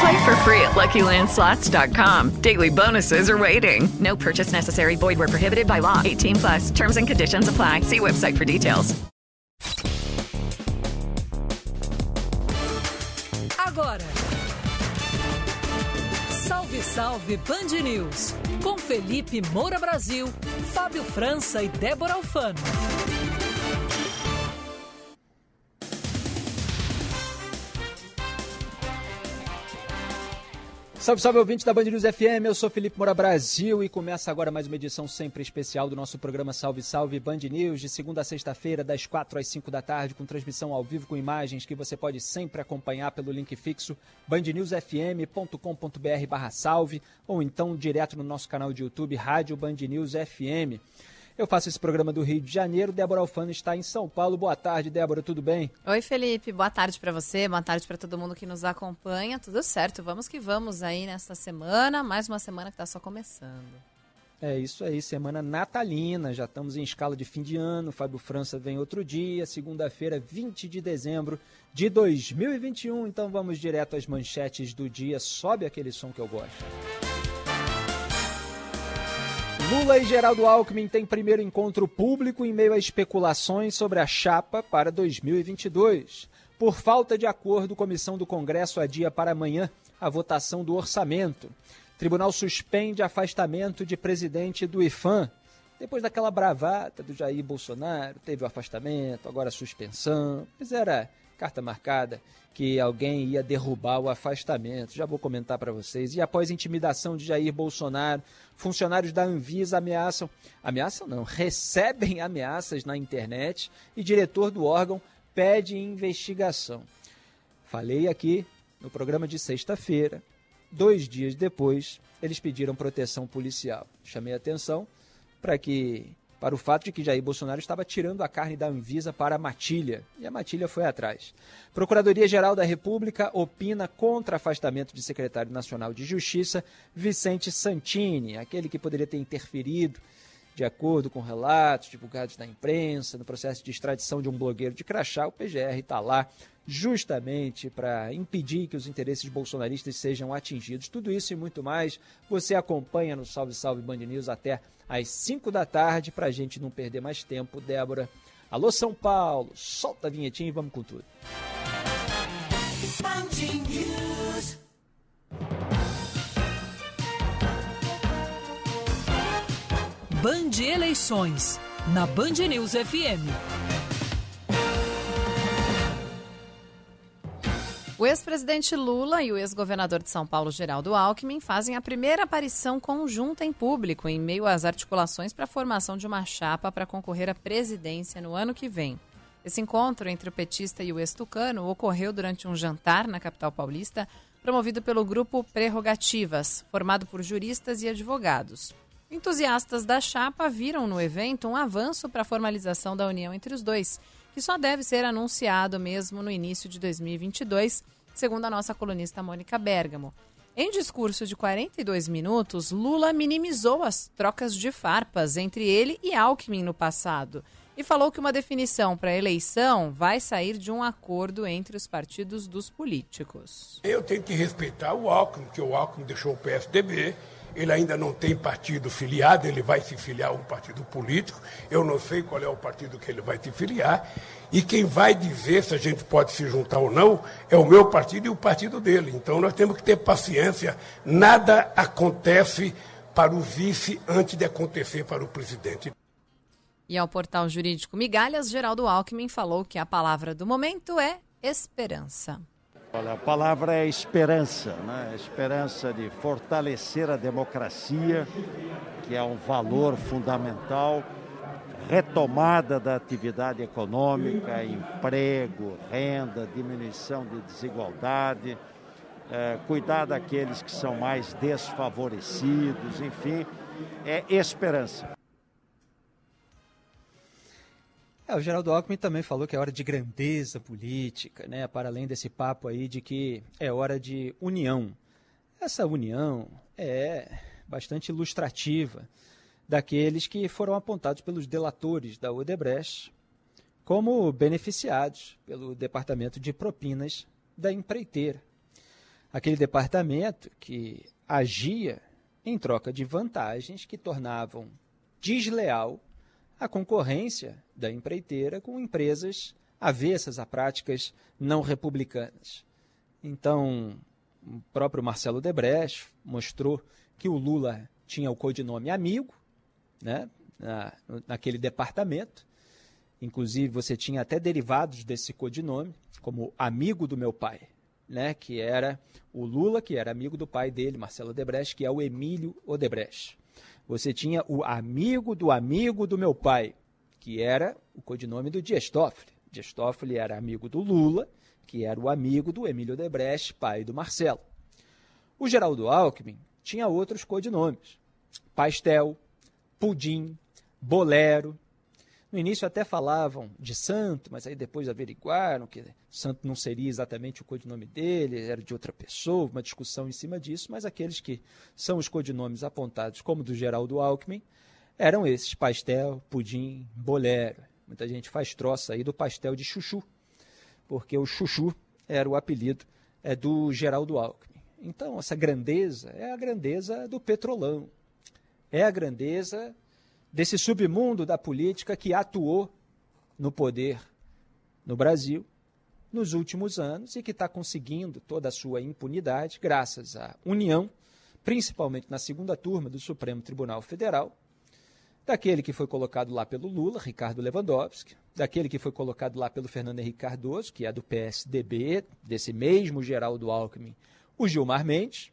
Play for free at LuckyLandSlots.com. Daily bonuses are waiting. No purchase necessary. Void where prohibited by law. 18 plus. Terms and conditions apply. See website for details. Agora. Salve, salve Band News. Com Felipe Moura Brasil, Fábio França e Débora Alfano. Salve, salve ouvinte da Band News FM, eu sou Felipe Moura Brasil e começa agora mais uma edição sempre especial do nosso programa Salve Salve Band News, de segunda a sexta-feira, das 4 às 5 da tarde, com transmissão ao vivo com imagens que você pode sempre acompanhar pelo link fixo bandnewsfm.com.br barra salve ou então direto no nosso canal de YouTube Rádio Band News FM. Eu faço esse programa do Rio de Janeiro. Débora Alfano está em São Paulo. Boa tarde, Débora, tudo bem? Oi, Felipe. Boa tarde para você, boa tarde para todo mundo que nos acompanha. Tudo certo, vamos que vamos aí nesta semana. Mais uma semana que está só começando. É isso aí, semana natalina. Já estamos em escala de fim de ano. Fábio França vem outro dia, segunda-feira, 20 de dezembro de 2021. Então vamos direto às manchetes do dia. Sobe aquele som que eu gosto. Lula e Geraldo Alckmin têm primeiro encontro público em meio a especulações sobre a chapa para 2022. Por falta de acordo, comissão do Congresso adia para amanhã a votação do orçamento. Tribunal suspende afastamento de presidente do IFAM. Depois daquela bravata do Jair Bolsonaro, teve o afastamento, agora a suspensão. Mas era carta marcada que alguém ia derrubar o afastamento. Já vou comentar para vocês. E após intimidação de Jair Bolsonaro, funcionários da Anvisa ameaçam, ameaçam não, recebem ameaças na internet e diretor do órgão pede investigação. Falei aqui no programa de sexta-feira. Dois dias depois, eles pediram proteção policial. Chamei atenção para que para o fato de que Jair Bolsonaro estava tirando a carne da Anvisa para a matilha, e a matilha foi atrás. Procuradoria-Geral da República opina contra afastamento de secretário nacional de Justiça Vicente Santini, aquele que poderia ter interferido, de acordo com relatos divulgados na imprensa, no processo de extradição de um blogueiro de crachá, o PGR está lá justamente para impedir que os interesses bolsonaristas sejam atingidos. Tudo isso e muito mais você acompanha no Salve Salve Band News até às 5 da tarde, para a gente não perder mais tempo. Débora, alô São Paulo, solta a vinhetinha e vamos com tudo. Band Eleições, na Band News FM. O ex-presidente Lula e o ex-governador de São Paulo, Geraldo Alckmin, fazem a primeira aparição conjunta em público em meio às articulações para a formação de uma chapa para concorrer à presidência no ano que vem. Esse encontro entre o petista e o ex-tucano ocorreu durante um jantar na capital paulista, promovido pelo grupo Prerrogativas, formado por juristas e advogados. Entusiastas da chapa viram no evento um avanço para a formalização da união entre os dois, que só deve ser anunciado mesmo no início de 2022, segundo a nossa colunista Mônica Bergamo. Em discurso de 42 minutos, Lula minimizou as trocas de farpas entre ele e Alckmin no passado e falou que uma definição para a eleição vai sair de um acordo entre os partidos dos políticos. Eu tenho que respeitar o Alckmin, que o Alckmin deixou o PSDB, ele ainda não tem partido filiado, ele vai se filiar a um partido político. Eu não sei qual é o partido que ele vai se filiar. E quem vai dizer se a gente pode se juntar ou não é o meu partido e o partido dele. Então nós temos que ter paciência. Nada acontece para o vice antes de acontecer para o presidente. E ao portal jurídico Migalhas, Geraldo Alckmin falou que a palavra do momento é esperança. Olha, a palavra é esperança, né? Esperança de fortalecer a democracia, que é um valor fundamental, retomada da atividade econômica, emprego, renda, diminuição de desigualdade, é, cuidar daqueles que são mais desfavorecidos, enfim, é esperança. É, o Geraldo Alckmin também falou que é hora de grandeza política, né? Para além desse papo aí de que é hora de união. Essa união é bastante ilustrativa daqueles que foram apontados pelos delatores da Odebrecht como beneficiados pelo departamento de propinas da empreiteira. Aquele departamento que agia em troca de vantagens que tornavam desleal a concorrência da empreiteira com empresas avessas a práticas não republicanas. Então, o próprio Marcelo Debrecht mostrou que o Lula tinha o codinome amigo, né, na, naquele departamento. Inclusive, você tinha até derivados desse codinome, como amigo do meu pai, né, que era o Lula, que era amigo do pai dele, Marcelo Odebrecht, que é o Emílio Odebrecht. Você tinha o amigo do amigo do meu pai, que era o codinome do Dias Toffoli. Dias Toffoli era amigo do Lula, que era o amigo do Emílio Odebrecht, pai do Marcelo. O Geraldo Alckmin tinha outros codinomes. Pastel, Pudim, Bolero, no início até falavam de santo, mas aí depois averiguaram que santo não seria exatamente o codinome dele, era de outra pessoa, uma discussão em cima disso, mas aqueles que são os codinomes apontados, como do Geraldo Alckmin, eram esses, pastel, pudim, bolero. Muita gente faz troça aí do pastel de chuchu, porque o chuchu era o apelido é, do Geraldo Alckmin. Então, essa grandeza é a grandeza do petrolão, é a grandeza desse submundo da política que atuou no poder no Brasil nos últimos anos e que está conseguindo toda a sua impunidade graças à união, principalmente na segunda turma do Supremo Tribunal Federal, daquele que foi colocado lá pelo Lula, Ricardo Lewandowski, daquele que foi colocado lá pelo Fernando Henrique Cardoso, que é do PSDB, desse mesmo Geraldo Alckmin, o Gilmar Mendes,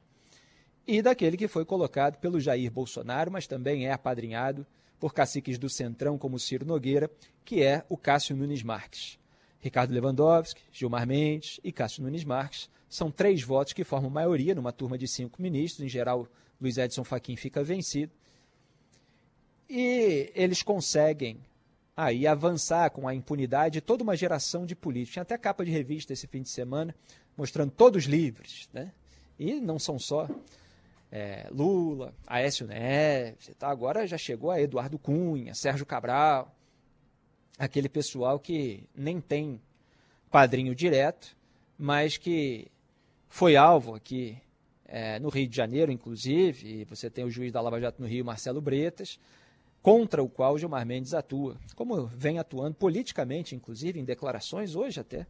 e daquele que foi colocado pelo Jair Bolsonaro, mas também é apadrinhado por caciques do Centrão como Ciro Nogueira, que é o Cássio Nunes Marques. Ricardo Lewandowski, Gilmar Mendes e Cássio Nunes Marques são três votos que formam maioria numa turma de cinco ministros. Em geral, Luiz Edson Fachin fica vencido. E eles conseguem aí avançar com a impunidade toda uma geração de políticos. Tinha até capa de revista esse fim de semana mostrando todos livres, né? E não são só é, Lula, Aécio Neves, tá? agora já chegou a Eduardo Cunha, Sérgio Cabral, aquele pessoal que nem tem padrinho direto, mas que foi alvo aqui é, no Rio de Janeiro, inclusive, e você tem o juiz da Lava Jato no Rio, Marcelo Bretas, contra o qual Gilmar Mendes atua, como vem atuando politicamente, inclusive, em declarações hoje até,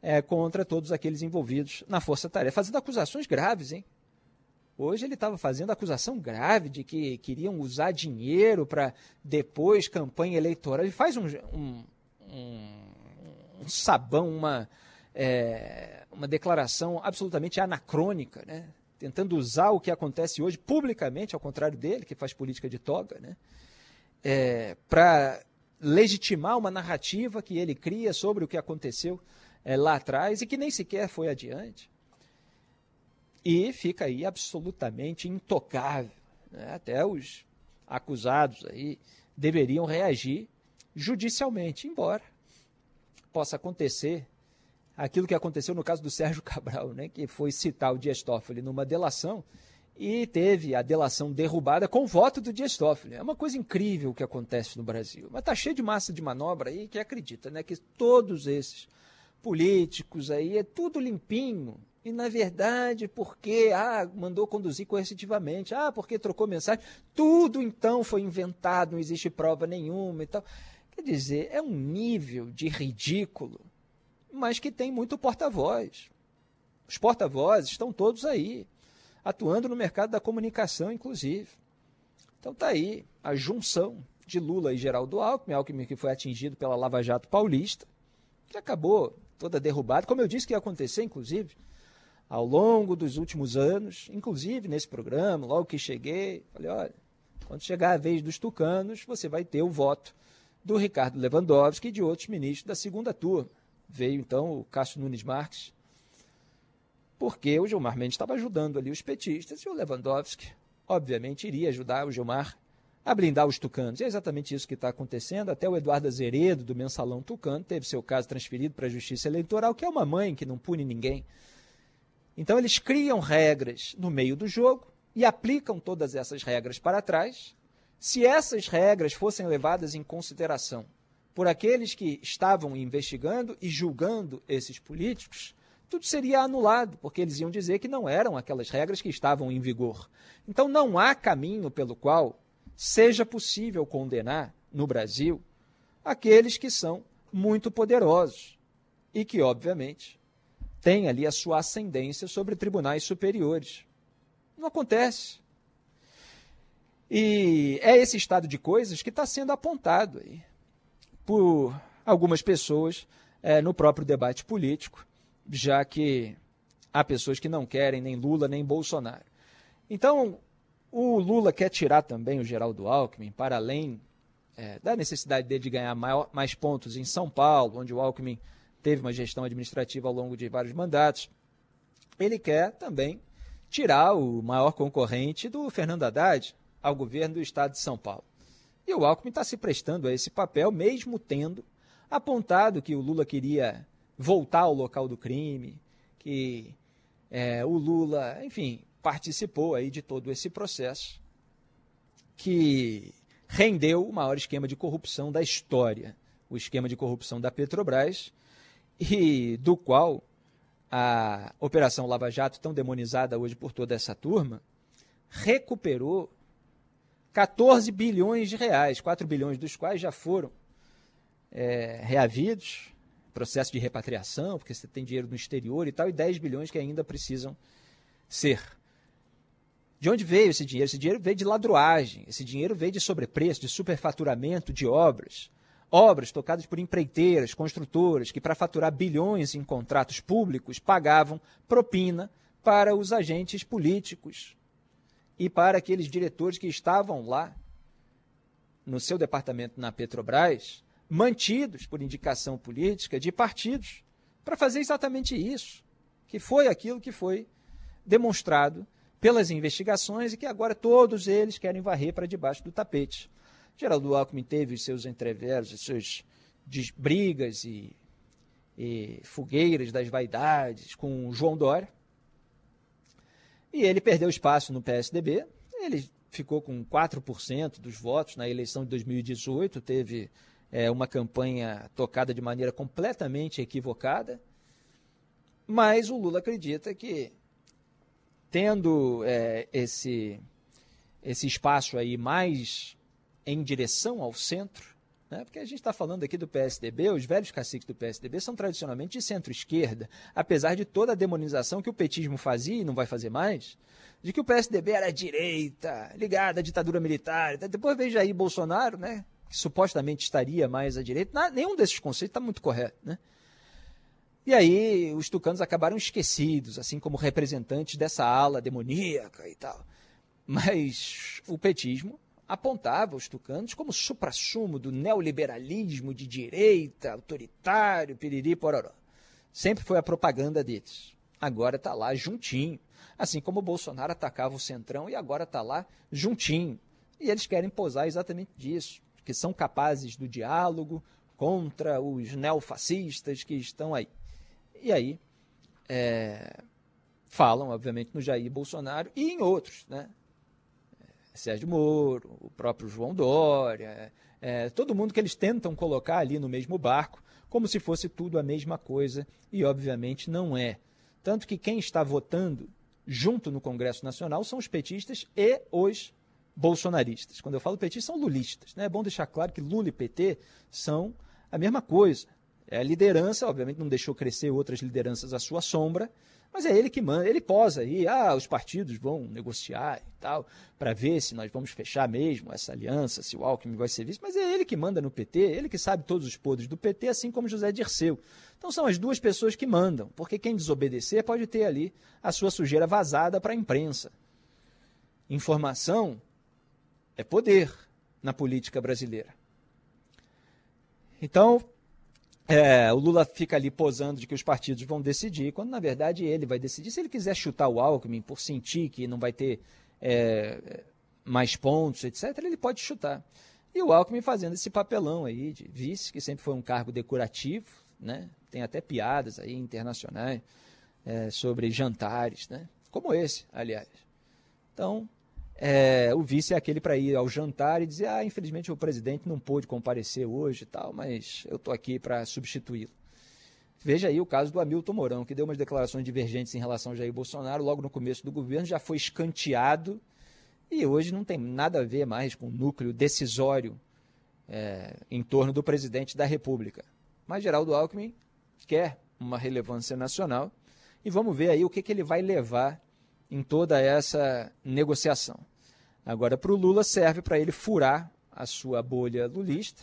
é, contra todos aqueles envolvidos na Força Tarefa, fazendo acusações graves, hein? Hoje ele estava fazendo acusação grave de que queriam usar dinheiro para depois campanha eleitoral. Ele faz um, um, um, sabão, uma, é, uma declaração absolutamente anacrônica, né? tentando usar o que acontece hoje publicamente, ao contrário dele, que faz política de toga, né? É, para legitimar uma narrativa que ele cria sobre o que aconteceu é, lá atrás e que nem sequer foi adiante e fica aí absolutamente intocável. Né? Até os acusados aí deveriam reagir judicialmente, embora possa acontecer aquilo que aconteceu no caso do Sérgio Cabral, né, que foi citar o Dias Toffoli numa delação e teve a delação derrubada com o voto do Dias Toffoli. É uma coisa incrível o que acontece no Brasil. Mas está cheio de massa de manobra aí que acredita né, que todos esses políticos aí é tudo limpinho, e, na verdade, porque ah, mandou conduzir coercitivamente, ah, porque trocou mensagem, tudo então foi inventado, não existe prova nenhuma e tal. Quer dizer, é um nível de ridículo, mas que tem muito porta-voz. Os porta-vozes estão todos aí, atuando no mercado da comunicação, inclusive. Então está aí a junção de Lula e Geraldo Alckmin, Alckmin que foi atingido pela Lava Jato Paulista, que acabou toda derrubada, como eu disse que ia acontecer, inclusive, ao longo dos últimos anos, inclusive nesse programa, logo que cheguei, falei, olha, quando chegar a vez dos tucanos, você vai ter o voto do Ricardo Lewandowski e de outros ministros da segunda turma. Veio então o Cássio Nunes Marques, porque o Gilmar Mendes estava ajudando ali os petistas e o Lewandowski, obviamente, iria ajudar o Gilmar a blindar os tucanos. E é exatamente isso que está acontecendo. Até o Eduardo Azeredo, do Mensalão Tucano, teve seu caso transferido para a Justiça Eleitoral, que é uma mãe que não pune ninguém. Então, eles criam regras no meio do jogo e aplicam todas essas regras para trás. Se essas regras fossem levadas em consideração por aqueles que estavam investigando e julgando esses políticos, tudo seria anulado, porque eles iam dizer que não eram aquelas regras que estavam em vigor. Então, não há caminho pelo qual seja possível condenar no Brasil aqueles que são muito poderosos e que, obviamente, têm ali a sua ascendência sobre tribunais superiores. Não acontece. E é esse estado de coisas que está sendo apontado aí por algumas pessoas é, no próprio debate político, já que há pessoas que não querem nem Lula nem Bolsonaro. Então, o Lula quer tirar também o Geraldo Alckmin, para além é, da necessidade dele de ganhar maior, mais pontos em São Paulo, onde o Alckmin teve uma gestão administrativa ao longo de vários mandatos. Ele quer também tirar o maior concorrente do Fernando Haddad ao governo do estado de São Paulo. E o Alckmin está se prestando a esse papel, mesmo tendo apontado que o Lula queria voltar ao local do crime, que é, o Lula, enfim, participou aí de todo esse processo que rendeu o maior esquema de corrupção da história, o esquema de corrupção da Petrobras, e do qual a Operação Lava Jato, tão demonizada hoje por toda essa turma, recuperou 14 bilhões de reais, 4 bilhões dos quais já foram é, reavidos, processo de repatriação, porque você tem dinheiro no exterior e tal, e 10 bilhões que ainda precisam ser de onde veio esse dinheiro? Esse dinheiro veio de ladroagem, esse dinheiro veio de sobrepreço, de superfaturamento de obras. Obras tocadas por empreiteiras, construtoras, que para faturar bilhões em contratos públicos pagavam propina para os agentes políticos e para aqueles diretores que estavam lá no seu departamento na Petrobras, mantidos por indicação política de partidos, para fazer exatamente isso, que foi aquilo que foi demonstrado pelas investigações e que agora todos eles querem varrer para debaixo do tapete. Geraldo Alckmin teve os seus entreveros, as suas brigas e, e fogueiras das vaidades com João Dória. E ele perdeu espaço no PSDB. Ele ficou com 4% dos votos na eleição de 2018, teve é, uma campanha tocada de maneira completamente equivocada. Mas o Lula acredita que tendo é, esse, esse espaço aí mais em direção ao centro, né? porque a gente está falando aqui do PSDB, os velhos caciques do PSDB são tradicionalmente de centro-esquerda, apesar de toda a demonização que o petismo fazia e não vai fazer mais, de que o PSDB era direita, ligada à ditadura militar. Depois veja aí Bolsonaro, né, que supostamente estaria mais à direita. nenhum desses conceitos está muito correto. Né? E aí os tucanos acabaram esquecidos, assim como representantes dessa ala demoníaca e tal. Mas o petismo apontava os tucanos como suprassumo do neoliberalismo de direita, autoritário, piriri pororó. Sempre foi a propaganda deles. Agora está lá juntinho. Assim como o Bolsonaro atacava o Centrão e agora está lá juntinho. E eles querem posar exatamente disso, que são capazes do diálogo contra os neofascistas que estão aí. E aí é, falam, obviamente, no Jair Bolsonaro e em outros, né? Sérgio Moro, o próprio João Dória, é, todo mundo que eles tentam colocar ali no mesmo barco, como se fosse tudo a mesma coisa, e obviamente não é. Tanto que quem está votando junto no Congresso Nacional são os petistas e os bolsonaristas. Quando eu falo petistas, são lulistas. Né? É bom deixar claro que Lula e PT são a mesma coisa É a liderança, obviamente não deixou crescer outras lideranças à sua sombra, mas é ele que manda, ele posa aí, ah, os partidos vão negociar e tal, para ver se nós vamos fechar mesmo essa aliança, se o Alckmin vai ser visto, mas é ele que manda no PT, ele que sabe todos os podres do PT, assim como José Dirceu. Então são as duas pessoas que mandam, porque quem desobedecer pode ter ali a sua sujeira vazada para a imprensa. Informação é poder na política brasileira. Então, é, o Lula fica ali posando de que os partidos vão decidir, quando na verdade ele vai decidir. Se ele quiser chutar o Alckmin por sentir que não vai ter é, mais pontos, etc., ele pode chutar. E o Alckmin fazendo esse papelão aí de vice, que sempre foi um cargo decorativo, né? tem até piadas aí internacionais é, sobre jantares, né? como esse, aliás. Então, é, o vice é aquele para ir ao jantar e dizer: ah, infelizmente o presidente não pôde comparecer hoje e tal, mas eu estou aqui para substituí-lo. Veja aí o caso do Hamilton Mourão, que deu umas declarações divergentes em relação a Jair Bolsonaro logo no começo do governo, já foi escanteado e hoje não tem nada a ver mais com o núcleo decisório é, em torno do presidente da República. Mas Geraldo Alckmin quer uma relevância nacional e vamos ver aí o que, que ele vai levar em toda essa negociação. Agora, para o Lula, serve para ele furar a sua bolha lulista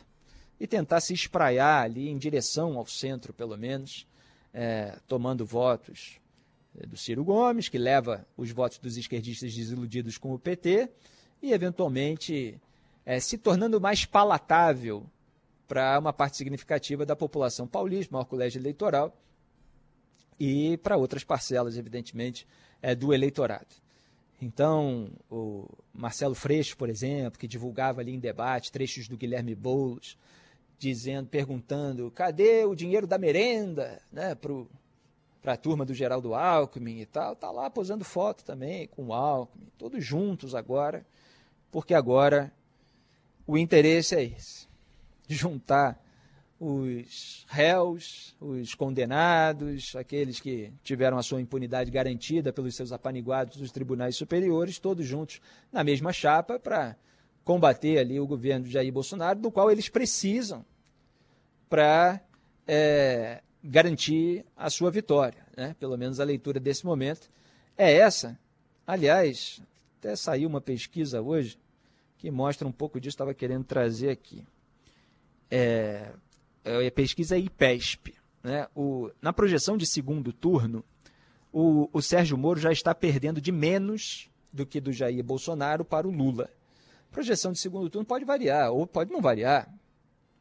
e tentar se espraiar ali em direção ao centro, pelo menos, é, tomando votos é, do Ciro Gomes, que leva os votos dos esquerdistas desiludidos com o PT, e, eventualmente, é, se tornando mais palatável para uma parte significativa da população paulista, maior colégio eleitoral, e para outras parcelas, evidentemente, é, do eleitorado. Então, o Marcelo Freixo, por exemplo, que divulgava ali em debate trechos do Guilherme Boulos, dizendo, perguntando, cadê o dinheiro da merenda, né, para a turma do Geraldo Alckmin e tal, tá lá posando foto também com o Alckmin, todos juntos agora, porque agora o interesse é esse, juntar os réus, os condenados, aqueles que tiveram a sua impunidade garantida pelos seus apaniguados dos tribunais superiores, todos juntos na mesma chapa para combater ali o governo de Jair Bolsonaro, do qual eles precisam para é, garantir a sua vitória. Né? Pelo menos a leitura desse momento é essa. Aliás, até saiu uma pesquisa hoje que mostra um pouco disso, estava querendo trazer aqui. É, é, a pesquisa IPESP. Né? O, na projeção de segundo turno, o, o Sérgio Moro já está perdendo de menos do que do Jair Bolsonaro para o Lula. Projeção de segundo turno pode variar, ou pode não variar.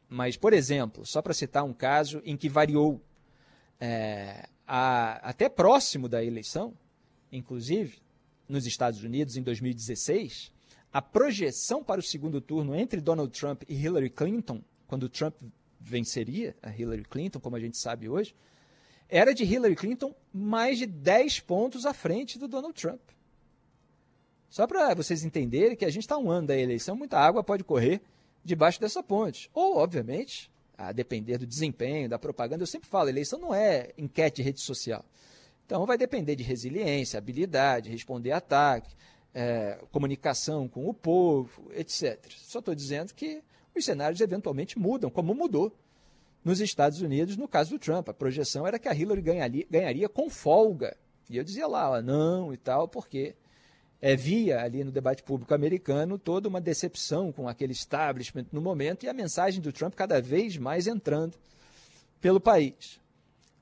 Mas, por exemplo, só para citar um caso em que variou é, a, até próximo da eleição, inclusive nos Estados Unidos em 2016, a projeção para o segundo turno entre Donald Trump e Hillary Clinton, quando Trump venceria a Hillary Clinton, como a gente sabe hoje, era de Hillary Clinton mais de 10 pontos à frente do Donald Trump. Só para vocês entenderem que a gente está um ano da eleição, muita água pode correr debaixo dessa ponte. Ou, obviamente, a depender do desempenho, da propaganda, eu sempre falo, eleição não é enquete de rede social. Então vai depender de resiliência, habilidade, responder ataque, é, comunicação com o povo, etc. Só estou dizendo que os cenários eventualmente mudam, como mudou nos Estados Unidos no caso do Trump. A projeção era que a Hillary ganharia, ganharia com folga. E eu dizia lá, ó, não e tal, porque é, via ali no debate público americano toda uma decepção com aquele establishment no momento e a mensagem do Trump cada vez mais entrando pelo país.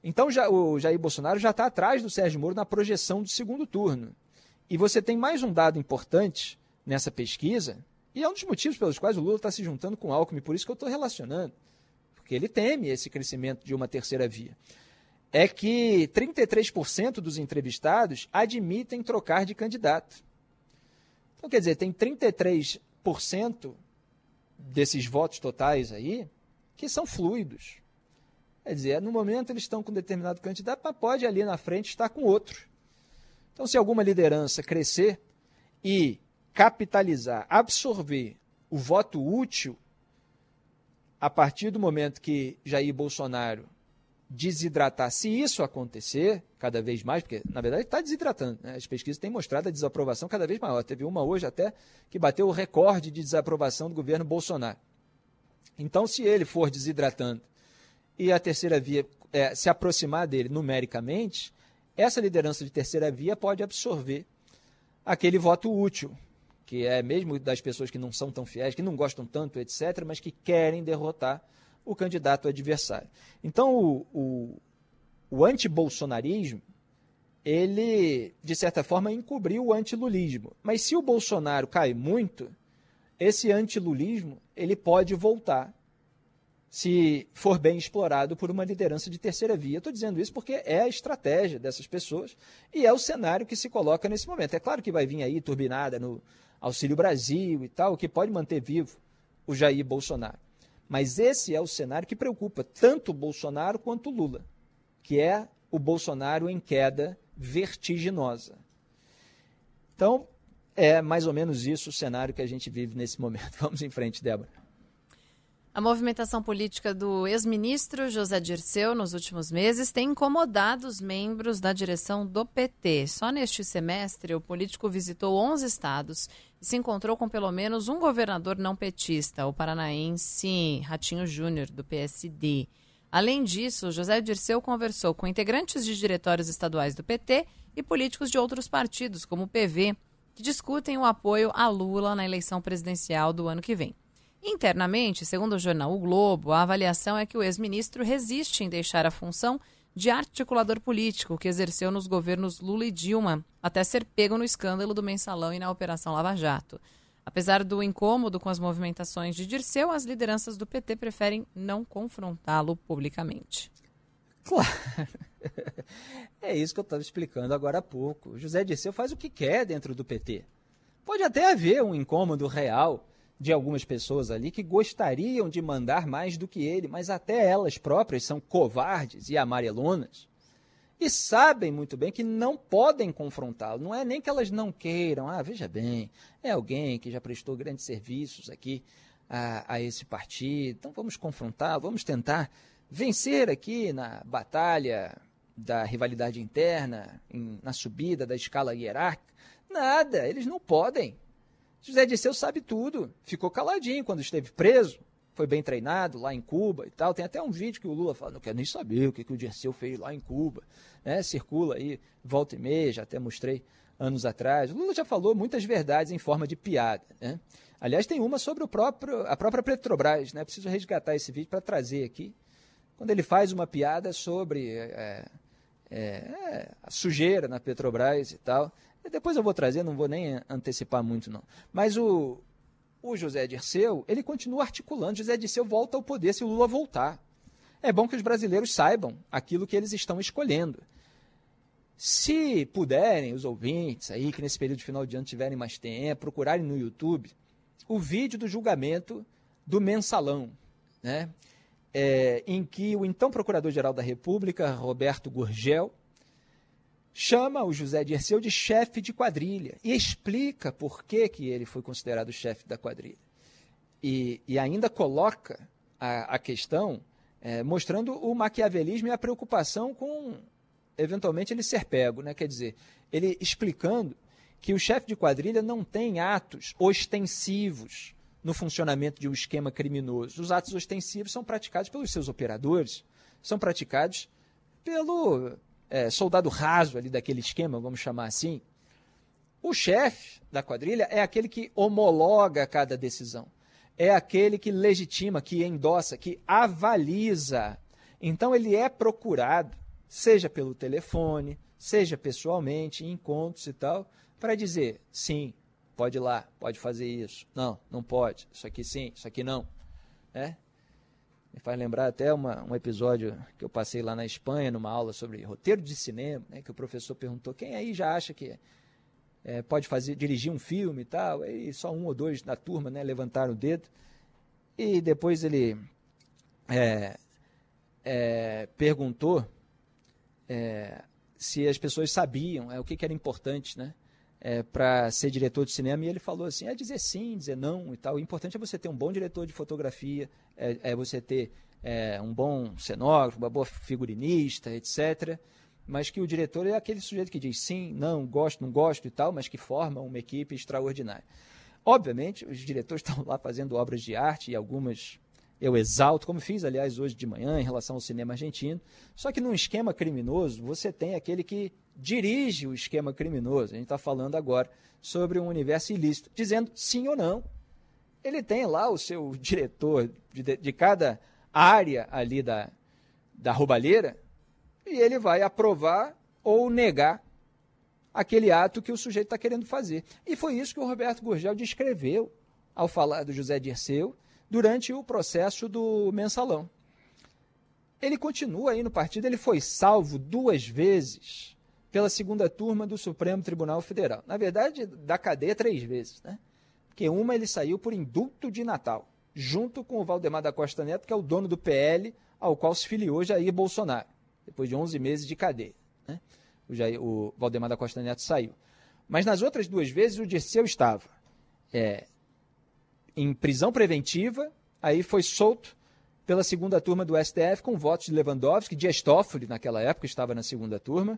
Então já, o Jair Bolsonaro já está atrás do Sérgio Moro na projeção do segundo turno. E você tem mais um dado importante nessa pesquisa, e é um dos motivos pelos quais o Lula está se juntando com o Alckmin, por isso que eu estou relacionando. Porque ele teme esse crescimento de uma terceira via. É que 33% dos entrevistados admitem trocar de candidato. Então, quer dizer, tem 33% desses votos totais aí que são fluidos. Quer dizer, no momento eles estão com determinado candidato, mas pode ali na frente estar com outro. Então, se alguma liderança crescer e capitalizar, absorver o voto útil a partir do momento que Jair Bolsonaro desidratar, se isso acontecer cada vez mais, porque na verdade está desidratando, né? as pesquisas têm mostrado a desaprovação cada vez maior. Teve uma hoje até que bateu o recorde de desaprovação do governo Bolsonaro. Então, se ele for desidratando e a terceira via é, se aproximar dele numericamente, essa liderança de terceira via pode absorver aquele voto útil, que é mesmo das pessoas que não são tão fiéis, que não gostam tanto, etc., mas que querem derrotar o candidato adversário. Então, o, o, o anti-bolsonarismo, ele, de certa forma, encobriu o antilulismo. Mas se o Bolsonaro cai muito, esse antilulismo ele pode voltar se for bem explorado por uma liderança de terceira via. Estou dizendo isso porque é a estratégia dessas pessoas e é o cenário que se coloca nesse momento. É claro que vai vir aí turbinada no Auxílio Brasil e tal, que pode manter vivo o Jair Bolsonaro. Mas esse é o cenário que preocupa tanto o Bolsonaro quanto o Lula, que é o Bolsonaro em queda vertiginosa. Então, é mais ou menos isso o cenário que a gente vive nesse momento. Vamos em frente, Débora. A movimentação política do ex-ministro José Dirceu nos últimos meses tem incomodado os membros da direção do PT. Só neste semestre, o político visitou 11 estados e se encontrou com pelo menos um governador não petista, o paranaense Ratinho Júnior, do PSD. Além disso, José Dirceu conversou com integrantes de diretórios estaduais do PT e políticos de outros partidos, como o PV, que discutem o apoio a Lula na eleição presidencial do ano que vem. Internamente, segundo o jornal O Globo, a avaliação é que o ex-ministro resiste em deixar a função de articulador político que exerceu nos governos Lula e Dilma, até ser pego no escândalo do mensalão e na Operação Lava Jato. Apesar do incômodo com as movimentações de Dirceu, as lideranças do PT preferem não confrontá-lo publicamente. Claro. É isso que eu estava explicando agora há pouco. José Dirceu faz o que quer dentro do PT. Pode até haver um incômodo real de algumas pessoas ali que gostariam de mandar mais do que ele, mas até elas próprias são covardes e amarelonas e sabem muito bem que não podem confrontá-lo. Não é nem que elas não queiram. Ah, veja bem, é alguém que já prestou grandes serviços aqui a, a esse partido, então vamos confrontar, vamos tentar vencer aqui na batalha da rivalidade interna, em, na subida da escala hierárquica. Nada, eles não podem. José Disseu sabe tudo. Ficou caladinho quando esteve preso. Foi bem treinado lá em Cuba e tal. Tem até um vídeo que o Lula fala, não quero nem saber o que, que o Dirceu fez lá em Cuba. Né? Circula aí, volta e meia, já até mostrei anos atrás. O Lula já falou muitas verdades em forma de piada. Né? Aliás, tem uma sobre o próprio, a própria Petrobras. Né? Preciso resgatar esse vídeo para trazer aqui. Quando ele faz uma piada sobre é, é a sujeira na Petrobras e tal. Depois eu vou trazer, não vou nem antecipar muito não. Mas o, o José Dirceu, ele continua articulando. José Dirceu volta ao poder se o Lula voltar. É bom que os brasileiros saibam aquilo que eles estão escolhendo. Se puderem, os ouvintes aí, que nesse período de final de ano tiverem mais tempo, procurarem no YouTube o vídeo do julgamento do mensalão, né? É, em que o então Procurador-Geral da República, Roberto Gurgel, chama o José Dirceu de chefe de quadrilha e explica por que, que ele foi considerado chefe da quadrilha. E, e ainda coloca a, a questão é, mostrando o maquiavelismo e a preocupação com, eventualmente, ele ser pego. Né? Quer dizer, ele explicando que o chefe de quadrilha não tem atos ostensivos no funcionamento de um esquema criminoso. Os atos ostensivos são praticados pelos seus operadores, são praticados pelo é, soldado raso ali daquele esquema, vamos chamar assim, o chefe da quadrilha é aquele que homologa cada decisão. É aquele que legitima, que endossa, que avaliza. Então ele é procurado, seja pelo telefone, seja pessoalmente, em encontros e tal, para dizer sim, pode ir lá, pode fazer isso. Não, não pode. Isso aqui sim, isso aqui não. É? Me faz lembrar até uma, um episódio que eu passei lá na Espanha, numa aula sobre roteiro de cinema, né, que o professor perguntou quem aí já acha que é, pode fazer dirigir um filme e tal. E só um ou dois da turma né, levantaram o dedo. E depois ele é, é, perguntou se as pessoas sabiam o que, que era importante né, é, para ser diretor de cinema, e ele falou assim: é dizer sim, dizer não e tal. O importante é você ter um bom diretor de fotografia, é, é você ter é, um bom cenógrafo, uma boa figurinista, etc. Mas que o diretor é aquele sujeito que diz sim, não, gosto, não gosto e tal, mas que forma uma equipe extraordinária. Obviamente, os diretores estão lá fazendo obras de arte e algumas eu exalto, como fiz, aliás, hoje de manhã, em relação ao cinema argentino. Só que num esquema criminoso, você tem aquele que dirige o esquema criminoso. A gente está falando agora sobre um universo ilícito, dizendo sim ou não. Ele tem lá o seu diretor de, de cada área ali da, da roubalheira e ele vai aprovar ou negar aquele ato que o sujeito está querendo fazer. E foi isso que o Roberto Gurgel descreveu ao falar do José Dirceu durante o processo do mensalão. Ele continua aí no partido, ele foi salvo duas vezes pela segunda turma do Supremo Tribunal Federal. Na verdade, da cadeia três vezes, né? Porque uma ele saiu por indulto de Natal, junto com o Valdemar da Costa Neto, que é o dono do PL, ao qual se filiou Jair Bolsonaro, depois de 11 meses de cadeia. Né? O, Jair, o Valdemar da Costa Neto saiu. Mas nas outras duas vezes o Dirceu estava é, em prisão preventiva, aí foi solto pela segunda turma do STF com votos de Lewandowski, Dias Toffoli naquela época estava na segunda turma.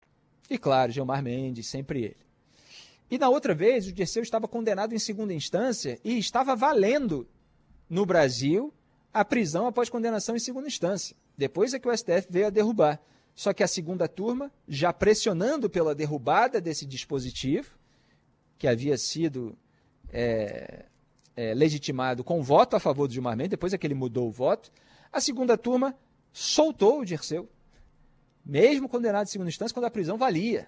E claro, Gilmar Mendes, sempre ele. E na outra vez, o Dirceu estava condenado em segunda instância e estava valendo no Brasil a prisão após condenação em segunda instância. Depois é que o STF veio a derrubar. Só que a segunda turma, já pressionando pela derrubada desse dispositivo, que havia sido é, é, legitimado com voto a favor do Gilmar Mendes, depois é que ele mudou o voto, a segunda turma soltou o Dirceu, mesmo condenado em segunda instância, quando a prisão valia.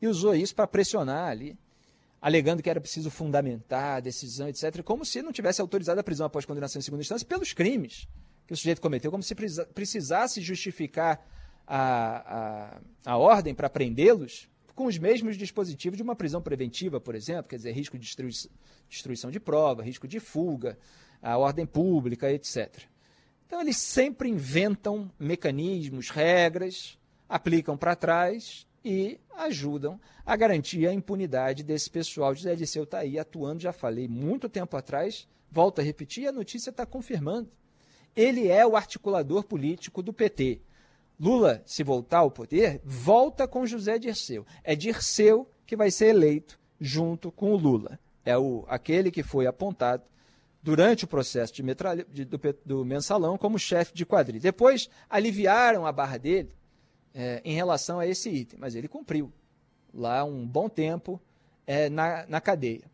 E usou isso para pressionar ali, alegando que era preciso fundamentar a decisão, etc., como se não tivesse autorizado a prisão após condenação em segunda instância pelos crimes que o sujeito cometeu, como se precisasse justificar a, a, a ordem para prendê-los com os mesmos dispositivos de uma prisão preventiva, por exemplo, quer dizer, risco de destruição de prova, risco de fuga, a ordem pública, etc. Então, eles sempre inventam mecanismos, regras, aplicam para trás e ajudam a garantir a impunidade desse pessoal. José Disseu está aí atuando, já falei muito tempo atrás, volto a repetir, a notícia está confirmando. Ele é o articulador político do PT. Lula, se voltar ao poder, volta com José Dirceu. É Dirceu que vai ser eleito junto com o Lula. É o, aquele que foi apontado durante o processo de metralha, de, do, do, mensalão como chefe de quadrilha. Depois aliviaram a barra dele é, em relação a esse item, mas ele cumpriu lá um bom tempo é, na, na cadeia.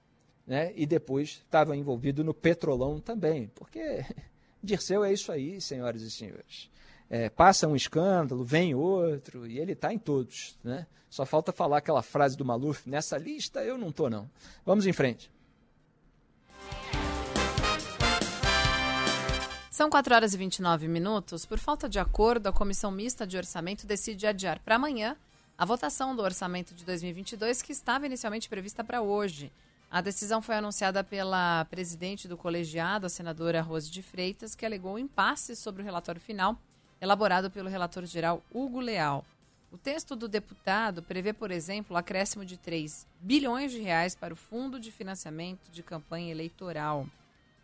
Né? E depois estava envolvido no petrolão também, porque Dirceu é isso aí, senhoras e senhores. É, passa um escândalo, vem outro, e ele está em todos. Né? Só falta falar aquela frase do Maluf, nessa lista eu não estou não. Vamos em frente. São 4 horas e 29 minutos. Por falta de acordo, a Comissão Mista de Orçamento decide adiar para amanhã a votação do orçamento de 2022, que estava inicialmente prevista para hoje. A decisão foi anunciada pela presidente do colegiado, a senadora Rose de Freitas, que alegou impasse sobre o relatório final, elaborado pelo relator-geral Hugo Leal. O texto do deputado prevê, por exemplo, o acréscimo de 3 bilhões de reais para o Fundo de Financiamento de Campanha Eleitoral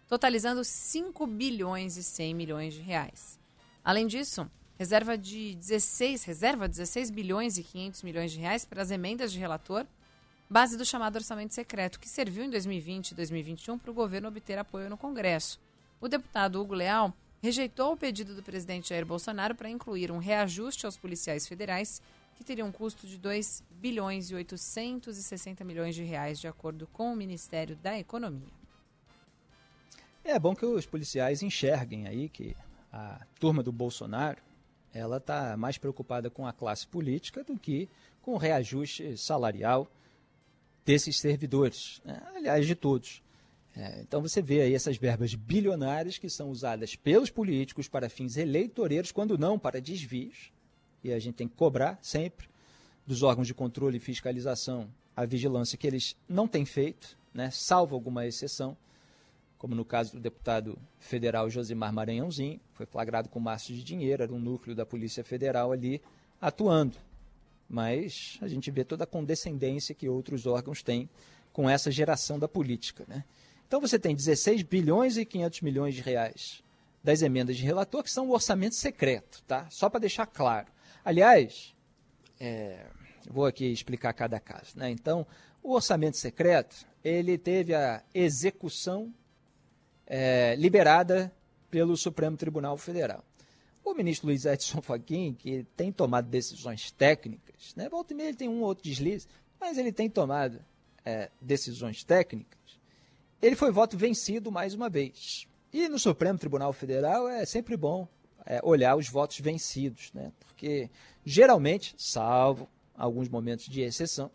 totalizando 5 bilhões e 100 milhões de reais. Além disso, reserva de 16, reserva 16 bilhões e 500 milhões de reais para as emendas de relator, base do chamado orçamento secreto, que serviu em 2020 e 2021 para o governo obter apoio no Congresso. O deputado Hugo Leal rejeitou o pedido do presidente Jair Bolsonaro para incluir um reajuste aos policiais federais, que teria um custo de 2 bilhões e 860 milhões de reais, de acordo com o Ministério da Economia. É bom que os policiais enxerguem aí que a turma do Bolsonaro ela está mais preocupada com a classe política do que com o reajuste salarial desses servidores, né? aliás, de todos. É, então você vê aí essas verbas bilionárias que são usadas pelos políticos para fins eleitoreiros, quando não para desvios, e a gente tem que cobrar sempre dos órgãos de controle e fiscalização a vigilância que eles não têm feito, né, salvo alguma exceção, como no caso do deputado federal Josimar Maranhãozinho, foi flagrado com maços de dinheiro, era um núcleo da Polícia Federal ali atuando. Mas a gente vê toda a condescendência que outros órgãos têm com essa geração da política. Né? Então você tem 16 bilhões e 500 milhões de reais das emendas de relator, que são o orçamento secreto, tá? Só para deixar claro. Aliás, é, vou aqui explicar cada caso. Né? Então, o orçamento secreto, ele teve a execução é, liberada pelo Supremo Tribunal Federal. O ministro Luiz Edson Fachin, que tem tomado decisões técnicas, né? volta e meia ele tem um ou outro deslize, mas ele tem tomado é, decisões técnicas, ele foi voto vencido mais uma vez. E no Supremo Tribunal Federal é sempre bom é, olhar os votos vencidos, né? porque geralmente, salvo alguns momentos de exceção,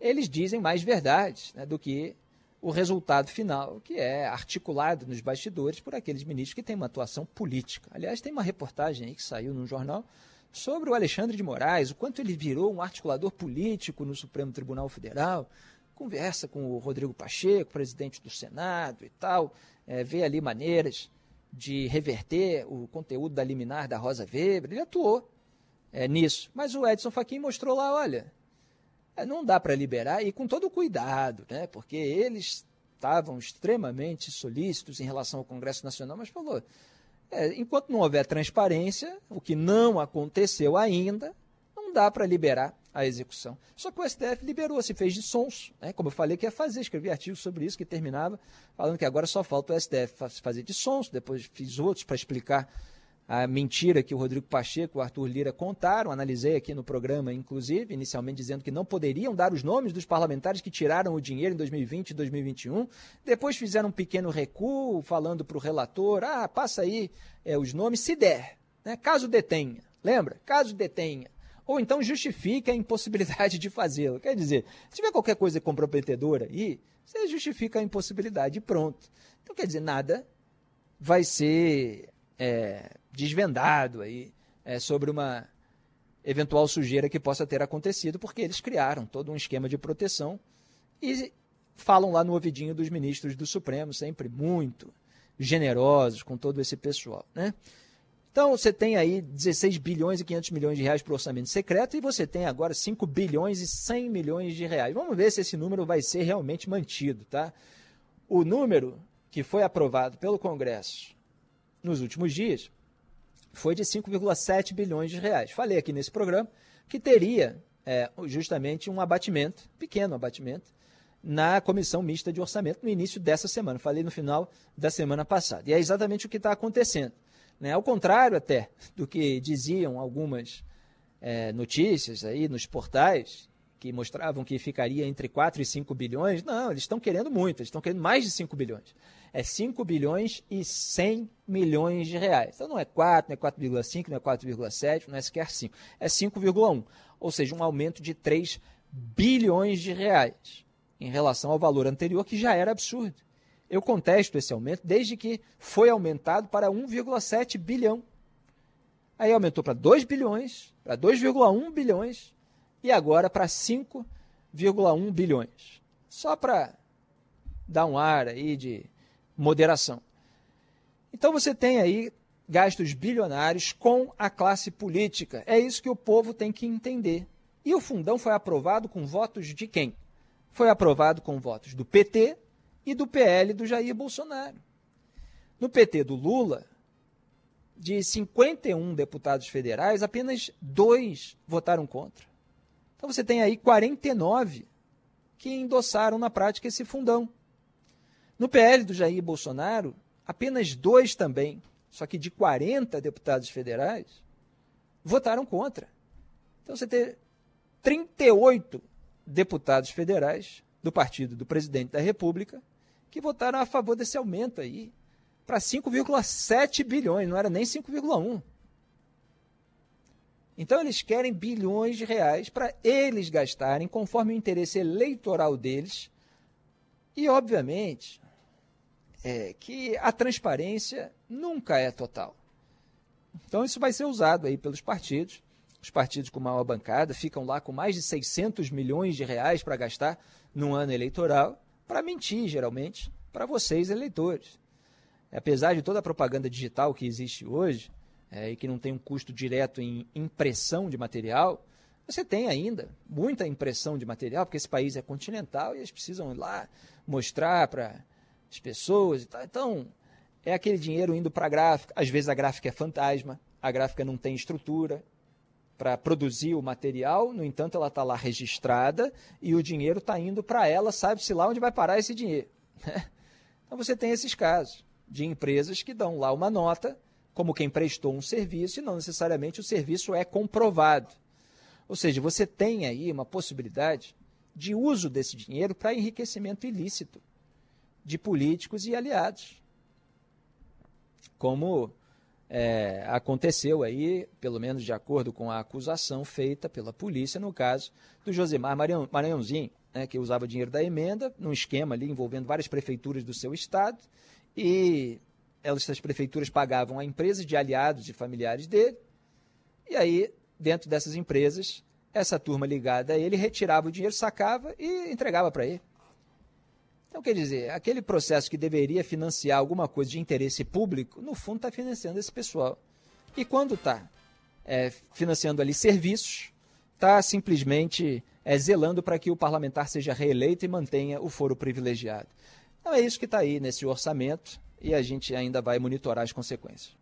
eles dizem mais verdade né, do que o resultado final, que é articulado nos bastidores por aqueles ministros que têm uma atuação política. Aliás, tem uma reportagem aí que saiu num jornal sobre o Alexandre de Moraes, o quanto ele virou um articulador político no Supremo Tribunal Federal, conversa com o Rodrigo Pacheco, presidente do Senado e tal, é, vê ali maneiras de reverter o conteúdo da liminar da Rosa Weber, ele atuou é, nisso. Mas o Edson Fachin mostrou lá, olha, não dá para liberar, e com todo cuidado, né, porque eles estavam extremamente solícitos em relação ao Congresso Nacional, mas falou, é, enquanto não houver transparência, o que não aconteceu ainda, não dá para liberar a execução. Só que o STF liberou, se fez de sons, né? como eu falei que ia fazer, escrevi artigos sobre isso que terminava falando que agora só falta o STF fazer de sons, depois fiz outros para explicar a mentira que o Rodrigo Pacheco e o Arthur Lira contaram, analisei aqui no programa, inclusive, inicialmente dizendo que não poderiam dar os nomes dos parlamentares que tiraram o dinheiro em 2020 e 2021. Depois fizeram um pequeno recuo, falando para o relator: ah, passa aí é, os nomes, se der, né? caso detenha. Lembra? Caso detenha ou então justifica a impossibilidade de fazê-lo. Quer dizer, se tiver qualquer coisa comprometedora aí, você justifica a impossibilidade e pronto. Então, quer dizer, nada vai ser é, desvendado aí é, sobre uma eventual sujeira que possa ter acontecido, porque eles criaram todo um esquema de proteção e falam lá no ouvidinho dos ministros do Supremo, sempre muito generosos com todo esse pessoal, né? Então, você tem aí 16 bilhões e 500 milhões de reais para o orçamento secreto e você tem agora 5 bilhões e 100 milhões de reais. Vamos ver se esse número vai ser realmente mantido, tá? O número que foi aprovado pelo Congresso nos últimos dias foi de 5,7 bilhões de reais. Falei aqui nesse programa que teria é, justamente um abatimento, pequeno abatimento, na comissão mista de orçamento no início dessa semana. Falei no final da semana passada. E é exatamente o que está acontecendo. Né? Ao contrário até do que diziam algumas é, notícias aí nos portais, que mostravam que ficaria entre 4 e 5 bilhões. Não, eles estão querendo muito, eles estão querendo mais de 5 bilhões. É 5 bilhões e 100 milhões de reais. Então não é 4, não é 4,5, não é 4,7, não é sequer 5. É 5,1. Ou seja, um aumento de 3 bilhões de reais em relação ao valor anterior, que já era absurdo. Eu contesto esse aumento desde que foi aumentado para 1,7 bilhão. Aí aumentou para 2 bilhões, para 2,1 bilhões e agora para 5,1 bilhões. Só para dar um ar aí de moderação. Então você tem aí gastos bilionários com a classe política. É isso que o povo tem que entender. E o fundão foi aprovado com votos de quem? Foi aprovado com votos do PT, e do PL do Jair Bolsonaro. No PT do Lula, de 51 deputados federais, apenas dois votaram contra. Então você tem aí 49 que endossaram na prática esse fundão. No PL do Jair Bolsonaro, apenas dois também, só que de 40 deputados federais, votaram contra. Então você tem 38 deputados federais do partido do presidente da República que votaram a favor desse aumento aí para 5,7 bilhões, não era nem 5,1. Então eles querem bilhões de reais para eles gastarem conforme o interesse eleitoral deles. E, obviamente, é que a transparência nunca é total. Então isso vai ser usado aí pelos partidos. Os partidos com maior bancada ficam lá com mais de 600 milhões de reais para gastar num ano eleitoral para mentir, geralmente, para vocês, eleitores. Apesar de toda a propaganda digital que existe hoje, é, e que não tem um custo direto em impressão de material, você tem ainda muita impressão de material, porque esse país é continental e eles precisam ir lá mostrar para as pessoas e tal. Então, é aquele dinheiro indo para a gráfica. Às vezes a gráfica é fantasma, a gráfica não tem estrutura para produzir o material, no entanto, ela está lá registrada e o dinheiro está indo para ela, sabe-se lá onde vai parar esse dinheiro. Né? Então você tem esses casos de empresas que dão lá uma nota como quem prestou um serviço e não necessariamente o serviço é comprovado. Ou seja, você tem aí uma possibilidade de uso desse dinheiro para enriquecimento ilícito de políticos e aliados. Como é, aconteceu aí, pelo menos de acordo com a acusação feita pela polícia, no caso do Josemar Maranhãozinho, né, que usava dinheiro da emenda, num esquema ali envolvendo várias prefeituras do seu estado, e essas prefeituras pagavam a empresas de aliados e familiares dele, e aí, dentro dessas empresas, essa turma ligada a ele retirava o dinheiro, sacava e entregava para ele. Então, quer dizer, aquele processo que deveria financiar alguma coisa de interesse público, no fundo está financiando esse pessoal. E quando está é, financiando ali serviços, está simplesmente é, zelando para que o parlamentar seja reeleito e mantenha o foro privilegiado. Então é isso que está aí nesse orçamento e a gente ainda vai monitorar as consequências.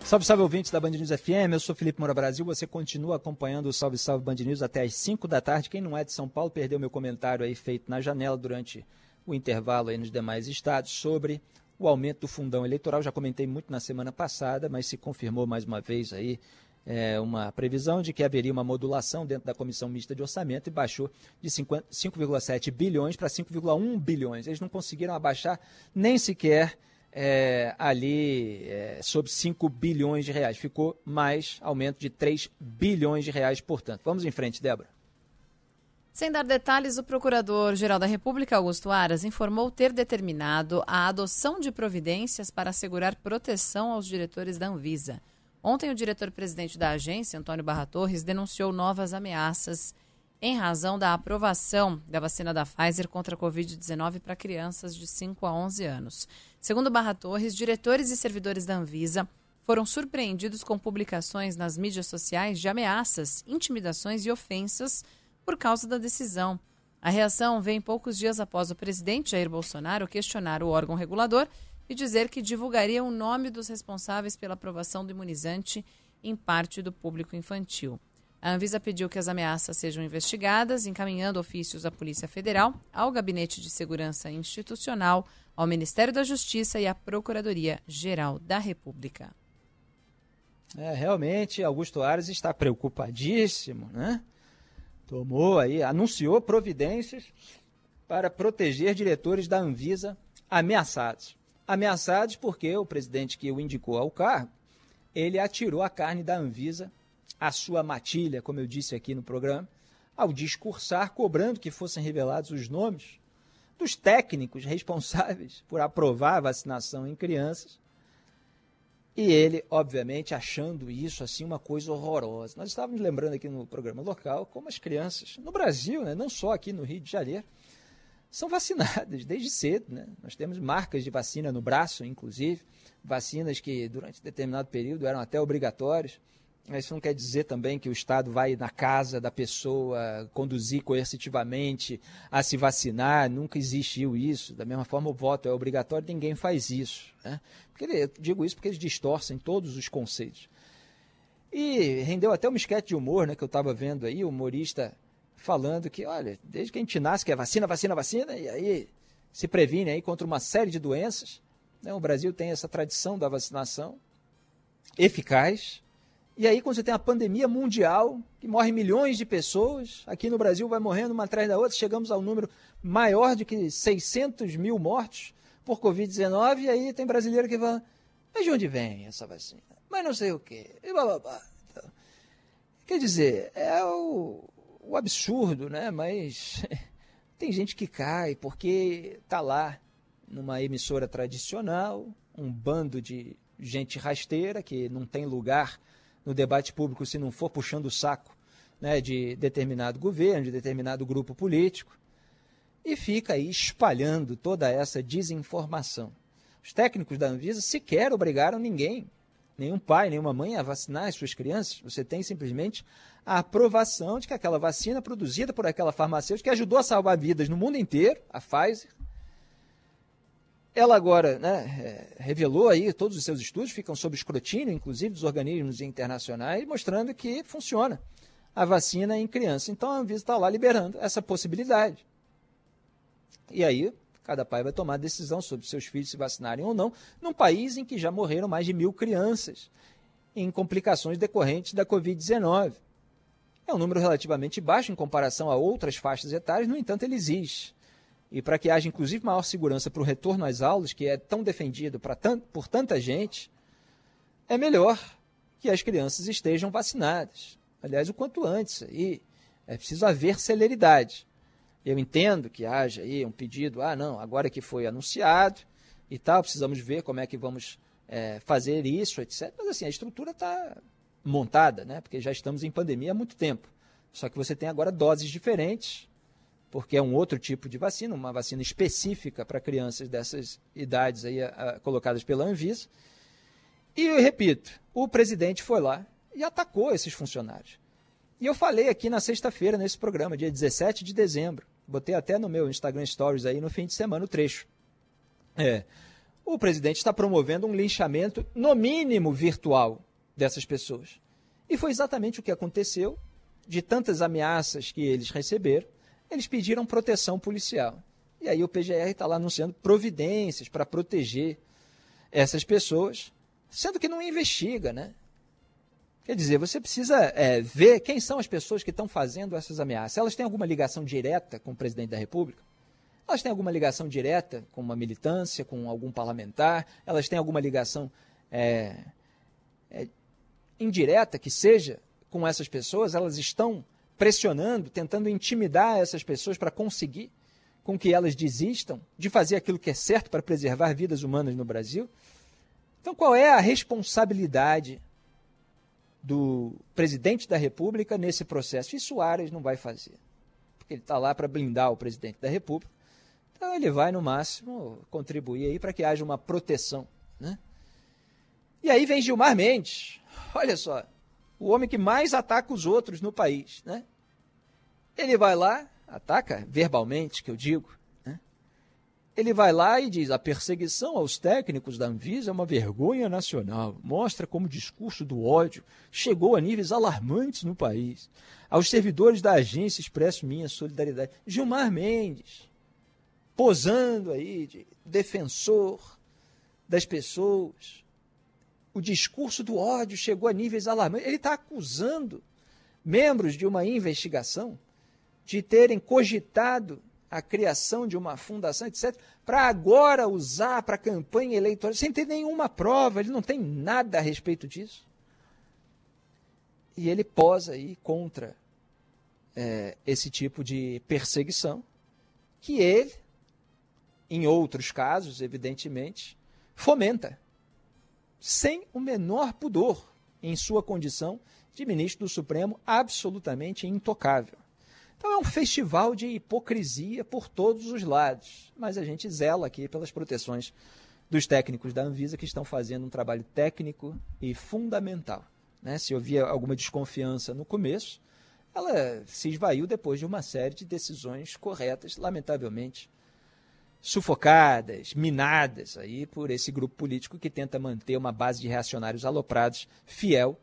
Salve, salve ouvintes da Band News FM, eu sou Felipe Moura Brasil, você continua acompanhando o Salve Salve Band News até às 5 da tarde. Quem não é de São Paulo perdeu meu comentário aí feito na janela durante o intervalo aí nos demais estados sobre o aumento do fundão eleitoral. Já comentei muito na semana passada, mas se confirmou mais uma vez aí é, uma previsão de que haveria uma modulação dentro da comissão mista de orçamento e baixou de 5,7 bilhões para 5,1 bilhões. Eles não conseguiram abaixar nem sequer é, ali é, sobre 5 bilhões de reais. Ficou mais aumento de 3 bilhões de reais, portanto. Vamos em frente, Débora. Sem dar detalhes, o Procurador-Geral da República, Augusto Aras, informou ter determinado a adoção de providências para assegurar proteção aos diretores da Anvisa. Ontem, o diretor-presidente da agência, Antônio Barra Torres, denunciou novas ameaças em razão da aprovação da vacina da Pfizer contra a Covid-19 para crianças de 5 a 11 anos. Segundo Barra Torres, diretores e servidores da Anvisa foram surpreendidos com publicações nas mídias sociais de ameaças, intimidações e ofensas por causa da decisão. A reação vem poucos dias após o presidente Jair Bolsonaro questionar o órgão regulador e dizer que divulgaria o nome dos responsáveis pela aprovação do imunizante em parte do público infantil. A Anvisa pediu que as ameaças sejam investigadas, encaminhando ofícios à Polícia Federal, ao Gabinete de Segurança Institucional, ao Ministério da Justiça e à Procuradoria-Geral da República. É, realmente, Augusto Ares está preocupadíssimo, né? Tomou aí, anunciou providências para proteger diretores da Anvisa ameaçados ameaçados porque o presidente que o indicou ao cargo, ele atirou a carne da Anvisa à sua matilha, como eu disse aqui no programa, ao discursar cobrando que fossem revelados os nomes dos técnicos responsáveis por aprovar a vacinação em crianças. E ele, obviamente, achando isso assim uma coisa horrorosa. Nós estávamos lembrando aqui no programa local como as crianças no Brasil, né, não só aqui no Rio de Janeiro, são vacinadas desde cedo. Né? Nós temos marcas de vacina no braço, inclusive, vacinas que durante determinado período eram até obrigatórias. Isso não quer dizer também que o Estado vai na casa da pessoa conduzir coercitivamente a se vacinar. Nunca existiu isso. Da mesma forma, o voto é obrigatório, ninguém faz isso. Né? Porque, eu digo isso porque eles distorcem todos os conceitos. E rendeu até uma esquete de humor né, que eu estava vendo aí, o humorista falando que, olha, desde que a gente nasce que é vacina, vacina, vacina, e aí se previne aí contra uma série de doenças. Né? O Brasil tem essa tradição da vacinação eficaz. E aí, quando você tem a pandemia mundial, que morre milhões de pessoas, aqui no Brasil vai morrendo uma atrás da outra, chegamos ao número maior de que 600 mil mortos por Covid-19, e aí tem brasileiro que fala, mas de onde vem essa vacina? Mas não sei o quê. E blá, blá, blá. Então, quer dizer, é o, o absurdo, né? Mas tem gente que cai porque tá lá numa emissora tradicional, um bando de gente rasteira que não tem lugar no debate público se não for puxando o saco né, de determinado governo, de determinado grupo político, e fica aí espalhando toda essa desinformação. Os técnicos da Anvisa sequer obrigaram ninguém, nenhum pai, nenhuma mãe a vacinar as suas crianças. Você tem simplesmente a aprovação de que aquela vacina produzida por aquela farmacêutica que ajudou a salvar vidas no mundo inteiro, a Pfizer, ela agora né, é, revelou aí, todos os seus estudos ficam sob escrutínio, inclusive dos organismos internacionais, mostrando que funciona a vacina em criança. Então a Anvisa está lá liberando essa possibilidade. E aí, cada pai vai tomar decisão sobre seus filhos se vacinarem ou não, num país em que já morreram mais de mil crianças em complicações decorrentes da Covid-19. É um número relativamente baixo em comparação a outras faixas etárias, no entanto, ele existe e para que haja inclusive maior segurança para o retorno às aulas, que é tão defendido por tanta gente, é melhor que as crianças estejam vacinadas. Aliás, o quanto antes. E é preciso haver celeridade. Eu entendo que haja aí um pedido, ah, não, agora que foi anunciado e tal, precisamos ver como é que vamos é, fazer isso, etc. Mas assim, a estrutura está montada, né? Porque já estamos em pandemia há muito tempo. Só que você tem agora doses diferentes porque é um outro tipo de vacina, uma vacina específica para crianças dessas idades aí, a, a, colocadas pela Anvisa. E eu repito, o presidente foi lá e atacou esses funcionários. E eu falei aqui na sexta-feira, nesse programa, dia 17 de dezembro. Botei até no meu Instagram Stories aí no fim de semana o trecho. É, o presidente está promovendo um linchamento, no mínimo virtual, dessas pessoas. E foi exatamente o que aconteceu, de tantas ameaças que eles receberam eles pediram proteção policial. E aí o PGR está lá anunciando providências para proteger essas pessoas, sendo que não investiga, né? Quer dizer, você precisa é, ver quem são as pessoas que estão fazendo essas ameaças. Elas têm alguma ligação direta com o presidente da República? Elas têm alguma ligação direta com uma militância, com algum parlamentar? Elas têm alguma ligação é, é, indireta que seja com essas pessoas? Elas estão pressionando, tentando intimidar essas pessoas para conseguir com que elas desistam de fazer aquilo que é certo para preservar vidas humanas no Brasil? Então, qual é a responsabilidade do presidente da República nesse processo? E Soares não vai fazer, porque ele está lá para blindar o presidente da República. Então, ele vai, no máximo, contribuir aí para que haja uma proteção. Né? E aí vem Gilmar Mendes. Olha só, o homem que mais ataca os outros no país, né? Ele vai lá, ataca verbalmente, que eu digo? Ele vai lá e diz: a perseguição aos técnicos da Anvisa é uma vergonha nacional. Mostra como o discurso do ódio chegou a níveis alarmantes no país. Aos servidores da agência expresso minha solidariedade. Gilmar Mendes, posando aí de defensor das pessoas, o discurso do ódio chegou a níveis alarmantes. Ele está acusando membros de uma investigação de terem cogitado a criação de uma fundação, etc., para agora usar para campanha eleitoral, sem ter nenhuma prova, ele não tem nada a respeito disso. E ele posa aí contra é, esse tipo de perseguição, que ele, em outros casos, evidentemente, fomenta sem o menor pudor em sua condição de ministro do Supremo absolutamente intocável. Então é um festival de hipocrisia por todos os lados, mas a gente zela aqui pelas proteções dos técnicos da Anvisa que estão fazendo um trabalho técnico e fundamental. Né? Se havia alguma desconfiança no começo, ela se esvaiu depois de uma série de decisões corretas, lamentavelmente sufocadas, minadas aí por esse grupo político que tenta manter uma base de reacionários aloprados fiel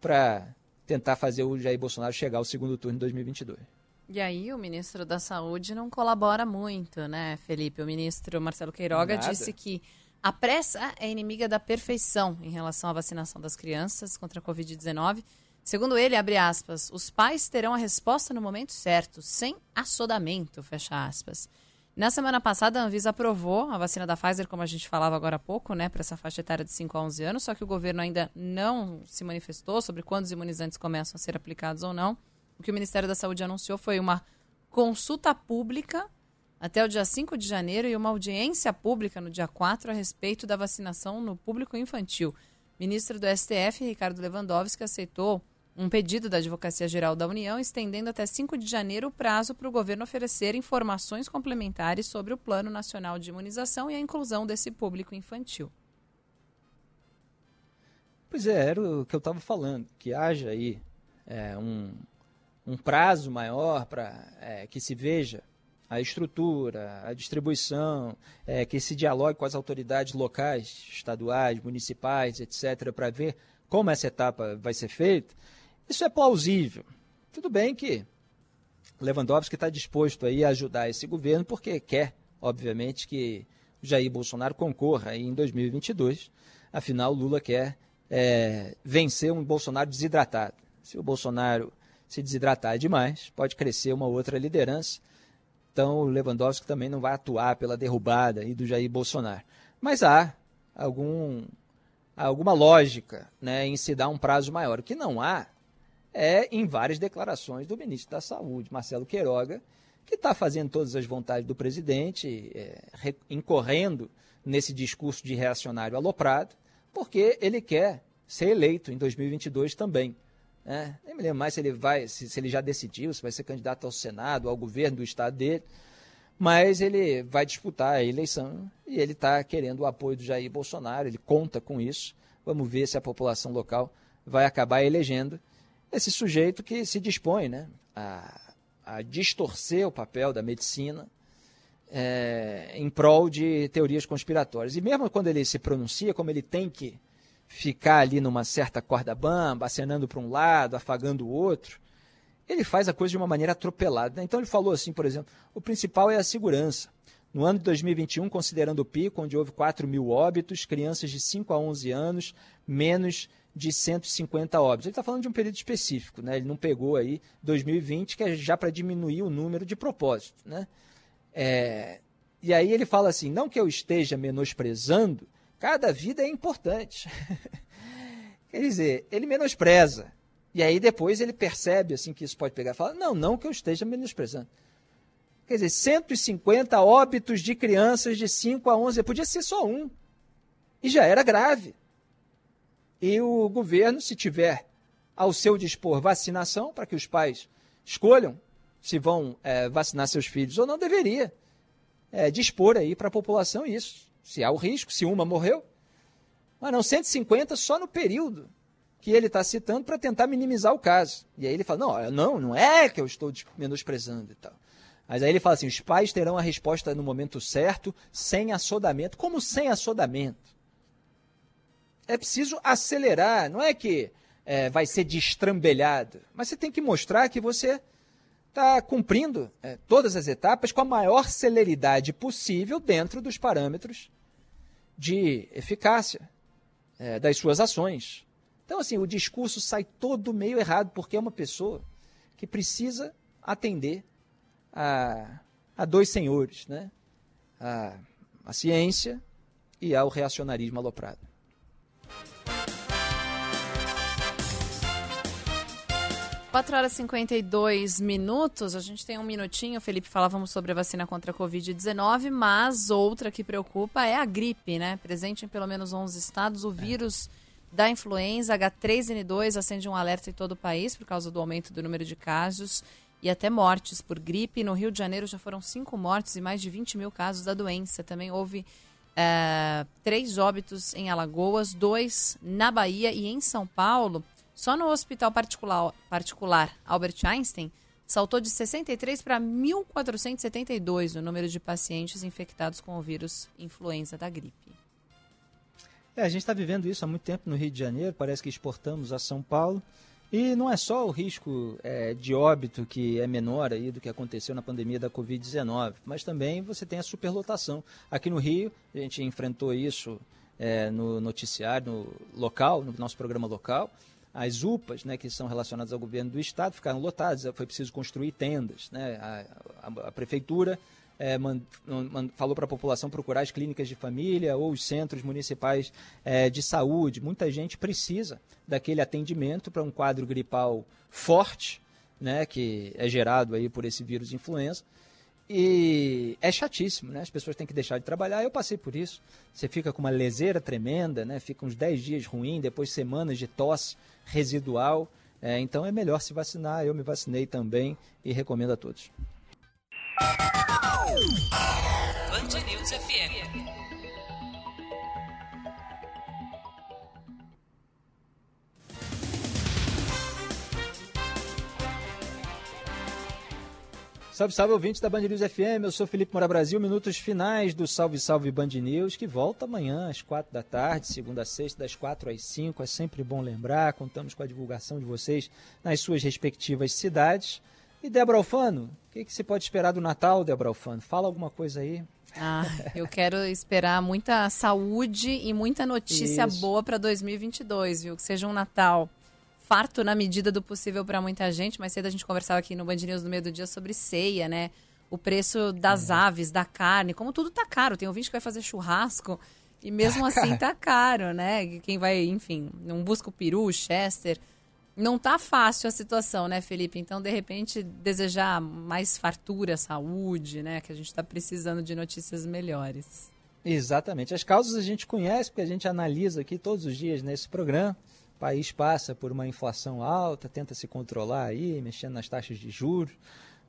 para tentar fazer o Jair Bolsonaro chegar ao segundo turno em 2022. E aí o ministro da Saúde não colabora muito, né, Felipe? O ministro Marcelo Queiroga Nada. disse que a pressa é inimiga da perfeição em relação à vacinação das crianças contra a Covid-19. Segundo ele, abre aspas, os pais terão a resposta no momento certo, sem assodamento, fecha aspas. Na semana passada, a Anvisa aprovou a vacina da Pfizer, como a gente falava agora há pouco, né, para essa faixa etária de 5 a 11 anos, só que o governo ainda não se manifestou sobre quando os imunizantes começam a ser aplicados ou não. O que o Ministério da Saúde anunciou foi uma consulta pública até o dia 5 de janeiro e uma audiência pública no dia 4 a respeito da vacinação no público infantil. Ministro do STF, Ricardo Lewandowski, aceitou um pedido da Advocacia Geral da União estendendo até 5 de janeiro o prazo para o governo oferecer informações complementares sobre o Plano Nacional de Imunização e a inclusão desse público infantil. Pois é, era o que eu estava falando, que haja aí é, um, um prazo maior para é, que se veja a estrutura, a distribuição, é, que se dialogue com as autoridades locais, estaduais, municipais, etc., para ver como essa etapa vai ser feita, isso é plausível. Tudo bem que Lewandowski está disposto aí a ajudar esse governo, porque quer, obviamente, que Jair Bolsonaro concorra aí em 2022. Afinal, Lula quer é, vencer um Bolsonaro desidratado. Se o Bolsonaro se desidratar demais, pode crescer uma outra liderança. Então, o Lewandowski também não vai atuar pela derrubada aí do Jair Bolsonaro. Mas há algum, alguma lógica né, em se dar um prazo maior. O que não há é em várias declarações do ministro da Saúde, Marcelo Queiroga, que está fazendo todas as vontades do presidente, é, incorrendo nesse discurso de reacionário aloprado, porque ele quer ser eleito em 2022 também. Né? Nem me lembro mais se ele vai, se, se ele já decidiu, se vai ser candidato ao Senado, ao governo do estado dele, mas ele vai disputar a eleição e ele está querendo o apoio do Jair Bolsonaro, ele conta com isso. Vamos ver se a população local vai acabar elegendo esse sujeito que se dispõe né, a, a distorcer o papel da medicina é, em prol de teorias conspiratórias. E mesmo quando ele se pronuncia, como ele tem que ficar ali numa certa corda bamba, acenando para um lado, afagando o outro, ele faz a coisa de uma maneira atropelada. Né? Então ele falou assim, por exemplo, o principal é a segurança. No ano de 2021, considerando o pico, onde houve 4 mil óbitos, crianças de 5 a 11 anos, menos de 150 óbitos. Ele está falando de um período específico, né? ele não pegou aí 2020, que é já para diminuir o número de propósito. Né? É, e aí ele fala assim, não que eu esteja menosprezando, cada vida é importante. Quer dizer, ele menospreza. E aí depois ele percebe assim que isso pode pegar e fala, não, não que eu esteja menosprezando. Quer dizer, 150 óbitos de crianças de 5 a 11, podia ser só um. E já era grave. E o governo, se tiver ao seu dispor vacinação, para que os pais escolham se vão é, vacinar seus filhos ou não, deveria é, dispor aí para a população isso. Se há o risco, se uma morreu. Mas não, 150 só no período que ele está citando para tentar minimizar o caso. E aí ele fala, não, não, não é que eu estou menosprezando e tal. Mas aí ele fala assim: os pais terão a resposta no momento certo, sem assodamento. Como sem assodamento? É preciso acelerar, não é que é, vai ser destrambelhado, mas você tem que mostrar que você está cumprindo é, todas as etapas com a maior celeridade possível dentro dos parâmetros de eficácia é, das suas ações. Então, assim, o discurso sai todo meio errado, porque é uma pessoa que precisa atender a, a dois senhores, né? A, a ciência e ao reacionarismo aloprado. Quatro horas e 52 minutos. A gente tem um minutinho. Felipe falávamos sobre a vacina contra a Covid-19, mas outra que preocupa é a gripe, né? Presente em pelo menos 11 estados, o vírus da influenza H3N2 acende um alerta em todo o país por causa do aumento do número de casos e até mortes por gripe. No Rio de Janeiro já foram cinco mortes e mais de 20 mil casos da doença. Também houve uh, três óbitos em Alagoas, dois na Bahia e em São Paulo. Só no hospital particular, particular Albert Einstein saltou de 63 para 1.472 o número de pacientes infectados com o vírus influenza da gripe. É, a gente está vivendo isso há muito tempo no Rio de Janeiro, parece que exportamos a São Paulo. E não é só o risco é, de óbito que é menor aí do que aconteceu na pandemia da Covid-19, mas também você tem a superlotação. Aqui no Rio, a gente enfrentou isso é, no noticiário no local, no nosso programa local. As UPAs, né, que são relacionadas ao governo do estado, ficaram lotadas, foi preciso construir tendas. Né? a, a, a prefeitura é, falou para a população procurar as clínicas de família ou os centros municipais é, de saúde. Muita gente precisa daquele atendimento para um quadro gripal forte, né, que é gerado aí por esse vírus de influenza. E é chatíssimo, né? As pessoas têm que deixar de trabalhar. Eu passei por isso. Você fica com uma leseira tremenda, né? Fica uns 10 dias ruim, depois semanas de tosse residual. É, então é melhor se vacinar. Eu me vacinei também e recomendo a todos. Band News FM. Salve, salve, ouvintes da Band News FM. Eu sou Felipe Mora Brasil. Minutos finais do Salve, Salve Band News, que volta amanhã às quatro da tarde, segunda a sexta, das quatro às cinco. É sempre bom lembrar. Contamos com a divulgação de vocês nas suas respectivas cidades. E Débora Alfano, o que, que se pode esperar do Natal, Débora Alfano? Fala alguma coisa aí. Ah, eu quero esperar muita saúde e muita notícia Isso. boa para 2022, viu? Que seja um Natal farto na medida do possível para muita gente. Mais cedo a gente conversava aqui no Band News no meio do dia sobre ceia, né? O preço das aves, da carne, como tudo tá caro. Tem ouvinte que vai fazer churrasco e mesmo assim tá caro, né? Quem vai, enfim, não busca o peru, o chester. Não tá fácil a situação, né, Felipe? Então, de repente, desejar mais fartura, saúde, né? Que a gente está precisando de notícias melhores. Exatamente. As causas a gente conhece, porque a gente analisa aqui todos os dias nesse programa. O país passa por uma inflação alta, tenta se controlar aí, mexendo nas taxas de juros.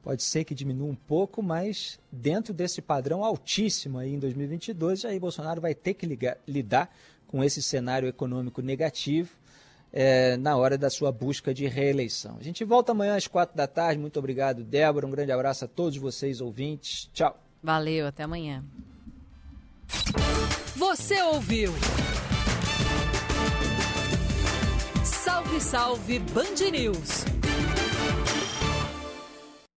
Pode ser que diminua um pouco, mas dentro desse padrão altíssimo aí em 2022, Jair Bolsonaro vai ter que ligar, lidar com esse cenário econômico negativo é, na hora da sua busca de reeleição. A gente volta amanhã às quatro da tarde. Muito obrigado, Débora. Um grande abraço a todos vocês, ouvintes. Tchau. Valeu, até amanhã. Você ouviu? Salve, salve Band News!